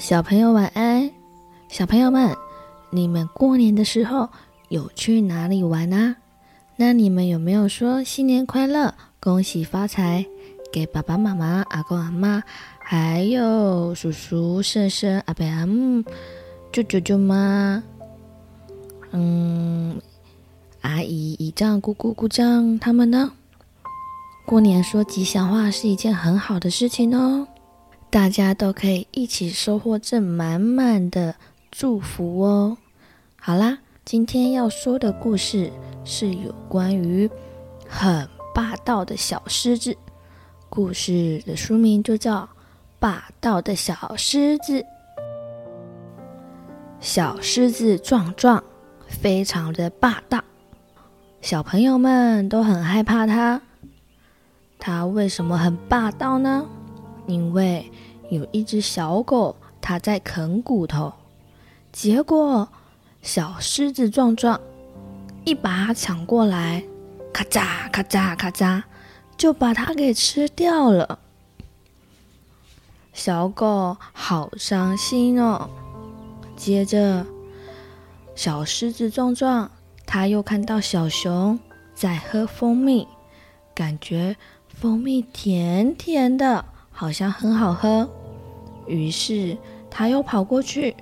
小朋友晚安。小朋友们，你们过年的时候有去哪里玩啊？那你们有没有说新年快乐、恭喜发财给爸爸妈妈、阿公阿妈，还有叔叔婶婶、阿伯阿姆、舅舅舅妈？嗯，阿姨、姨丈、姑姑、姑丈他们呢？过年说吉祥话是一件很好的事情哦。大家都可以一起收获这满满的祝福哦。好啦，今天要说的故事是有关于很霸道的小狮子。故事的书名就叫《霸道的小狮子》。小狮子壮壮，非常的霸道，小朋友们都很害怕它。它为什么很霸道呢？因为有一只小狗，它在啃骨头，结果小狮子壮壮一把抢过来，咔嚓咔嚓咔嚓，就把它给吃掉了。小狗好伤心哦。接着，小狮子壮壮它又看到小熊在喝蜂蜜，感觉蜂蜜甜甜的。好像很好喝，于是他又跑过去，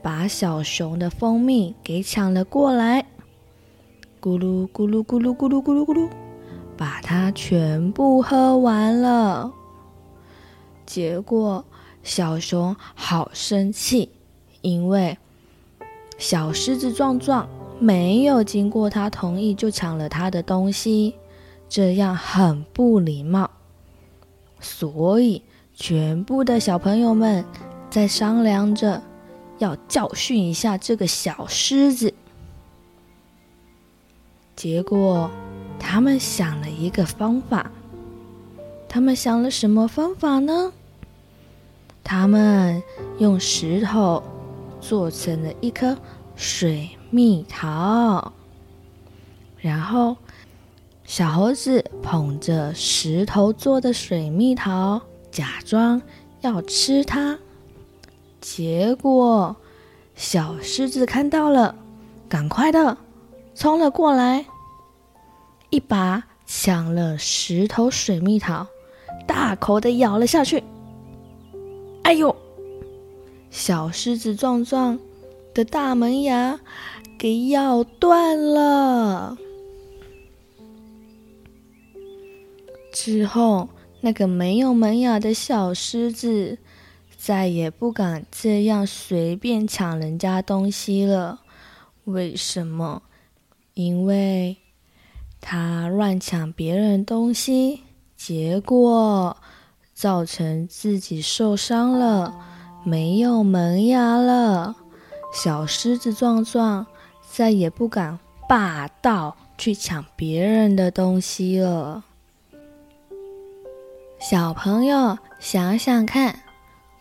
把小熊的蜂蜜给抢了过来，咕噜咕噜咕噜咕噜咕噜咕噜，把它全部喝完了。结果小熊好生气，因为小狮子壮壮没有经过他同意就抢了他的东西，这样很不礼貌。所以，全部的小朋友们在商量着要教训一下这个小狮子。结果，他们想了一个方法。他们想了什么方法呢？他们用石头做成了一颗水蜜桃，然后。小猴子捧着石头做的水蜜桃，假装要吃它。结果，小狮子看到了，赶快的冲了过来，一把抢了石头水蜜桃，大口的咬了下去。哎呦！小狮子壮壮的大门牙给咬断了。之后，那个没有门牙的小狮子再也不敢这样随便抢人家东西了。为什么？因为他乱抢别人东西，结果造成自己受伤了，没有门牙了。小狮子壮壮再也不敢霸道去抢别人的东西了。小朋友，想想看，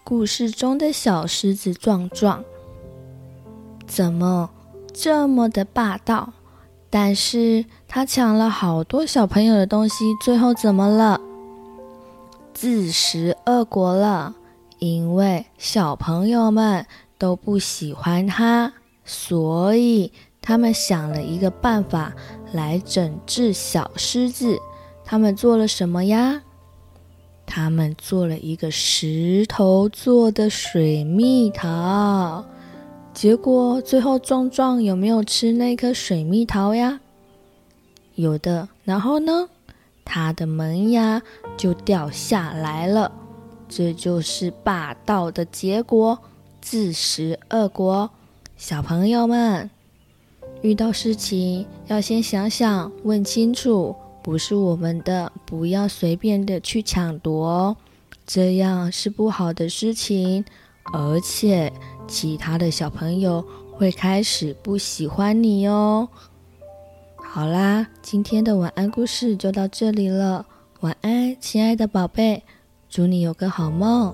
故事中的小狮子壮壮怎么这么的霸道？但是他抢了好多小朋友的东西，最后怎么了？自食恶果了。因为小朋友们都不喜欢他，所以他们想了一个办法来整治小狮子。他们做了什么呀？他们做了一个石头做的水蜜桃，结果最后壮壮有没有吃那颗水蜜桃呀？有的。然后呢，他的门牙就掉下来了。这就是霸道的结果，自食恶果。小朋友们，遇到事情要先想想，问清楚。不是我们的，不要随便的去抢夺哦，这样是不好的事情，而且其他的小朋友会开始不喜欢你哦。好啦，今天的晚安故事就到这里了，晚安，亲爱的宝贝，祝你有个好梦。